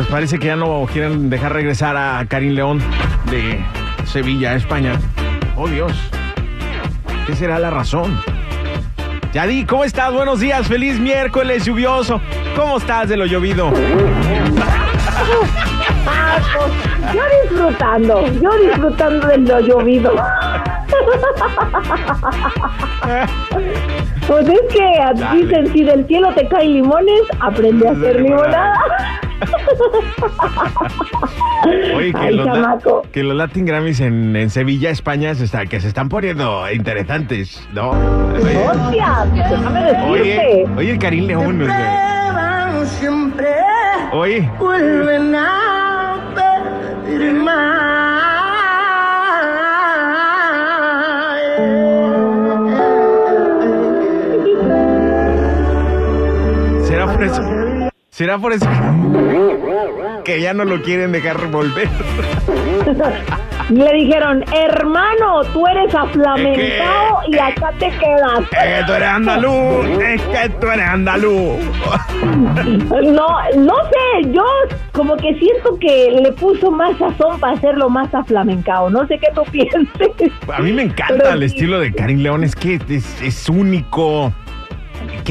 Pues parece que ya no quieren dejar regresar a Karim León de Sevilla, España. Oh Dios, ¿qué será la razón? Yadi, ¿cómo estás? Buenos días, feliz miércoles lluvioso. ¿Cómo estás de lo llovido? Ah, pues, yo disfrutando, yo disfrutando de lo llovido. Pues es que dicen, si del cielo te caen limones, aprende a hacer limonada. Oye, que, Ay, los, la- chamaco. que los Latin Grammys en, en Sevilla, España, se está, que se están poniendo interesantes, ¿no? Oye, Hostia, déjame oye, decirte. oye, el Karim León. oye. Oye, vuelven a pedir ¿será por eso? ¿Será por eso que ya no lo quieren dejar volver? Le dijeron, hermano, tú eres aflamentado y acá te quedas. Es que tú eres andaluz, es que tú eres andaluz. No, no sé, yo como que siento que le puso más sazón para hacerlo más aflamencado. No sé qué tú pienses. A mí me encanta Pero el sí. estilo de Karim León, es que es, es único.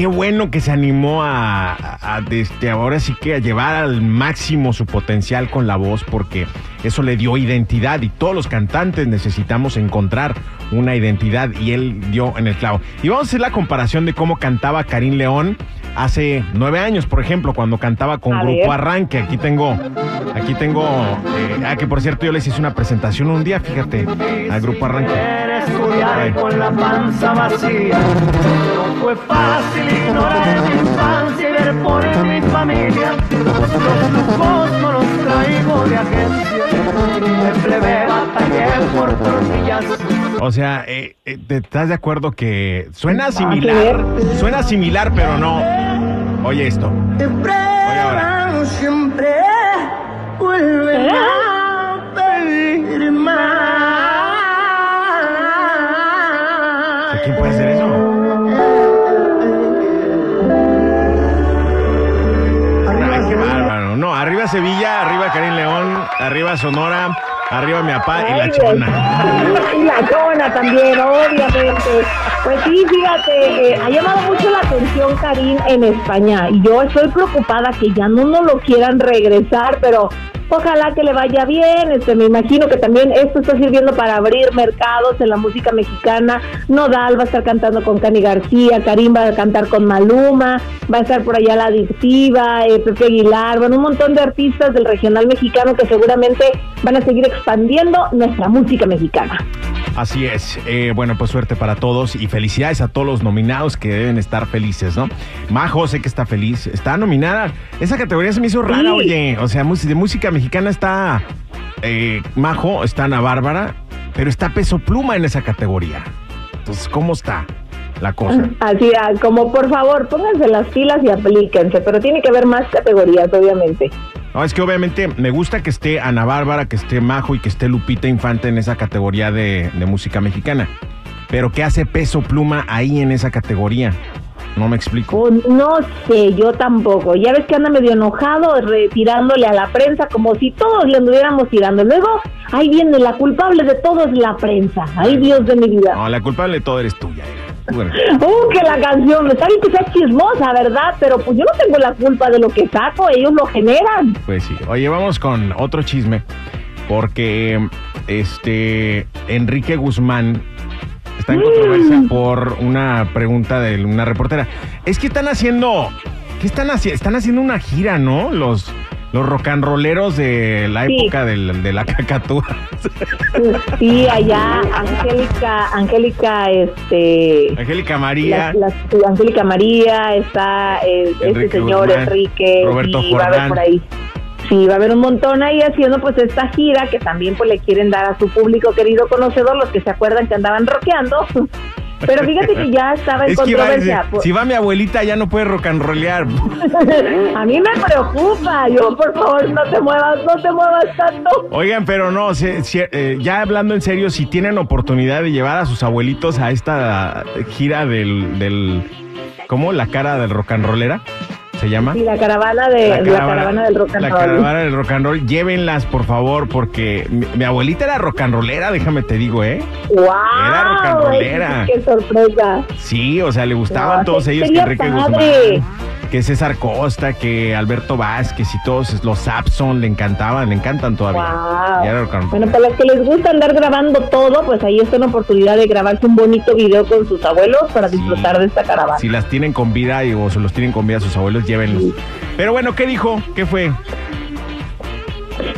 Qué bueno que se animó a, a- a, este, ahora sí que a llevar al máximo su potencial con la voz, porque eso le dio identidad y todos los cantantes necesitamos encontrar una identidad y él dio en el clavo. Y vamos a hacer la comparación de cómo cantaba Karim León hace nueve años, por ejemplo, cuando cantaba con A Grupo ver. Arranque. Aquí tengo, aquí tengo, eh, ah, que por cierto yo les hice una presentación un día, fíjate, al Grupo Arranque. Estudiar con la panza vacía. No fue fácil ignorar mi infancia y ver por mi familia. Los lujos no los traigo de agencia. De plebe batallé por tortillas. O sea, eh, eh, ¿te estás de acuerdo que suena similar? Suena similar, pero no. Oye esto. Te prueban siempre. Vuelven arriba Sevilla, arriba Karim León, arriba Sonora, arriba mi papá y la chona. Y la chona también, obviamente. Pues sí, fíjate, eh, ha llamado mucho la atención Karim en España y yo estoy preocupada que ya no nos lo quieran regresar, pero ojalá que le vaya bien. Este, me imagino que también esto está sirviendo para abrir mercados en la música mexicana. Nodal va a estar cantando con Cani García, Karim va a cantar con Maluma, va a estar por allá la adictiva, eh, Pepe Aguilar, bueno, un montón de artistas del regional mexicano que seguramente van a seguir expandiendo nuestra música mexicana. Así es. Eh, bueno, pues suerte para todos y felicidades a todos los nominados que deben estar felices, ¿no? Majo, sé que está feliz. Está nominada. Esa categoría se me hizo rara, Sí. oye. O sea, de música mexicana está eh, Majo, está Ana Bárbara, pero está Peso Pluma en esa categoría. Entonces, ¿cómo está la cosa? Así, ah, como por favor, pónganse las pilas y aplíquense, pero tiene que haber más categorías, obviamente. No, es que obviamente me gusta que esté Ana Bárbara, que esté Majo y que esté Lupita Infante en esa categoría de, de música mexicana. Pero ¿qué hace Peso Pluma ahí en esa categoría? No me explico. Oh, no sé, yo tampoco. Ya ves que anda medio enojado, retirándole a la prensa, como si todos le anduviéramos tirando. Luego, ahí viene la culpable de todo es la prensa. Ay, Dios de mi vida. No, la culpable de todo eres tuya. Bueno, Uh, que la canción, está bien que sea chismosa, ¿verdad? Pero pues yo no tengo la culpa de lo que saco, ellos lo generan. pues sí. Oye, vamos con otro chisme. Porque este Enrique Guzmán está en controversia por una pregunta de una reportera. Es que están haciendo ¿Qué están haciendo? Están haciendo una gira, ¿no? Los, los rock and rolleros de la Sí. época del- de la cacatúa. Sí, allá Angélica, Angélica, este, Angélica María. las- Angélica María, está eh, este señor Guzmán, Enrique, Roberto y va a haber por ahí. Sí, va a haber un montón ahí haciendo pues esta gira que también pues le quieren dar a su público querido conocedor, los que se acuerdan que andaban rockeando. Pero fíjate que ya estaba en Es controversia. por- si va mi abuelita ya no puede rock and rollear. A mí me preocupa, yo por favor no te muevas, no te muevas tanto. Oigan, pero no, se- eh, ya hablando en serio, si tienen oportunidad de llevar a sus abuelitos a esta gira del, del ¿cómo? La cara del rock and rollera, ¿se llama? Y la caravana de la caravana, del rock and la roll. caravana del rock and roll, llévenlas por favor, porque mi, mi abuelita era rock and rollera, déjame te digo, ¿eh? ¡Wow! Era rock and rollera. ¡Qué sorpresa! Sí, o sea, le gustaban No, todos ellos, que Enrique padre. Guzmán, que César Costa, que Alberto Vázquez y todos los Sapson le encantaban, le encantan todavía. Wow. Bueno, para los que les gusta andar grabando todo, pues ahí está una oportunidad de grabarse un bonito video con sus abuelos para Sí. disfrutar de esta caravana. Si las tienen con vida y, o se los tienen con vida sus abuelos, llévenlos. Pero bueno, ¿qué dijo? ¿Qué fue?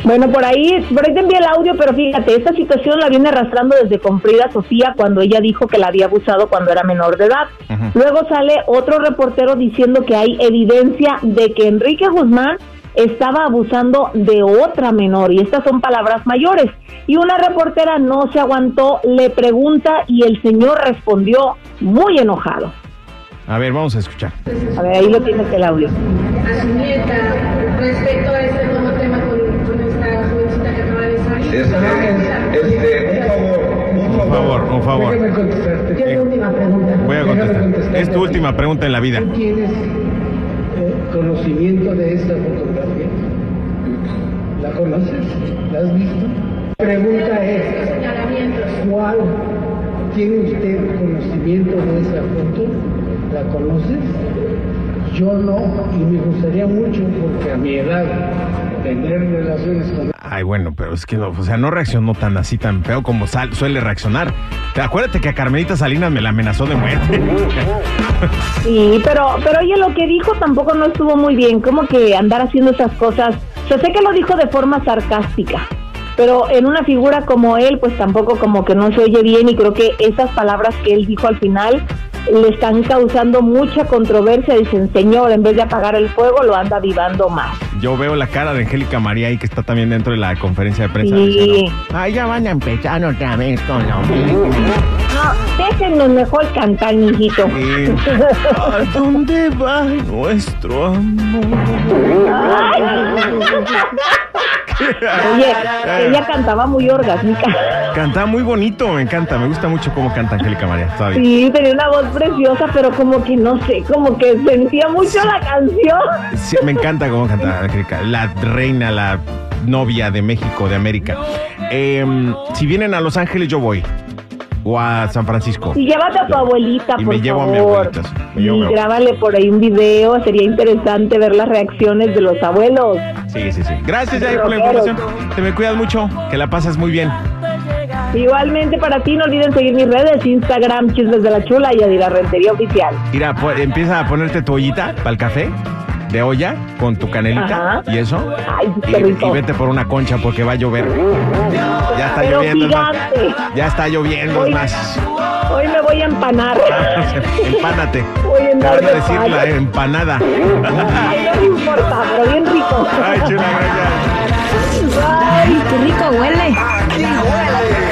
Bueno, por ahí, por ahí te envié el audio, pero fíjate, esta situación la viene arrastrando desde con Frida Sofía cuando ella dijo que la había abusado cuando era menor de edad. Luego sale otro reportero diciendo que hay evidencia de que Enrique Guzmán estaba abusando de otra menor y estas son palabras mayores. Y una reportera no se aguantó, le pregunta y el señor respondió muy enojado. A ver, vamos a escuchar. A ver, ahí lo tienes el audio. a su nieta respecto a Pregunta en la vida. ¿Tú tienes eh, conocimiento de esta fotografía? ¿La conoces? ¿La has visto? La pregunta es. ¿cuál tiene usted conocimiento de esa foto? ¿La conoces? Yo no, y me gustaría mucho porque a mi edad tener relaciones con Ay, bueno, pero es que no, o sea, no reaccionó tan así, tan feo como suele reaccionar. Te- Acuérdate que a Carmelita Salinas me la amenazó de muerte. Sí, pero, pero oye, lo que dijo tampoco no estuvo muy bien, como que andar haciendo esas cosas. Yo sé que lo dijo de forma sarcástica, pero en una figura como él, pues tampoco como que no se oye bien y creo que esas palabras que él dijo al final le están causando mucha controversia. Dicen, señor, en vez de apagar el fuego, lo anda avivando más. Yo veo la cara de Angélica María ahí que está también dentro de la conferencia de prensa. Sí. diciendo, Ay, ya van a empezar otra vez con lo mismo. No, déjenos mejor cantar, mijito. ¿A dónde va nuestro amor? Oye, ella cantaba muy orgásmica. Canta muy bonito, me encanta, me gusta mucho cómo canta Angélica María. Todavía. Sí, tenía una voz preciosa, pero como que no sé, como que sentía mucho la canción. Sí, me encanta cómo canta Angélica. La reina, la novia de México, de América. Em, si vienen a Los Ángeles, yo voy. O a San Francisco. Y llévate a tu abuelita, Y por me llevo a mi favor. abuelita, sí, me llevo a mi y abuelita. grábale por ahí un video, sería interesante ver las reacciones de los abuelos. Sí, sí, sí. Gracias, Jair, por la información. Te me cuidas mucho. Que la pases muy bien. Igualmente para ti, no olviden seguir mis redes, Instagram, Chismes de la Chula y Adira Rentería Oficial. Mira, empieza a ponerte tu ollita para el café de olla con tu canelita Ajá. y eso. Ay, y, y, vete por una concha porque va a llover. Ya está Pero lloviendo. Es más. Ya está lloviendo hoy, es más. Hoy me voy a empanar. Ah, pues, empánate. Voy a andar de decir la empanada. Ay, no importa, pero bien rico. Ay, chula. Ay, qué rico huele. Huele.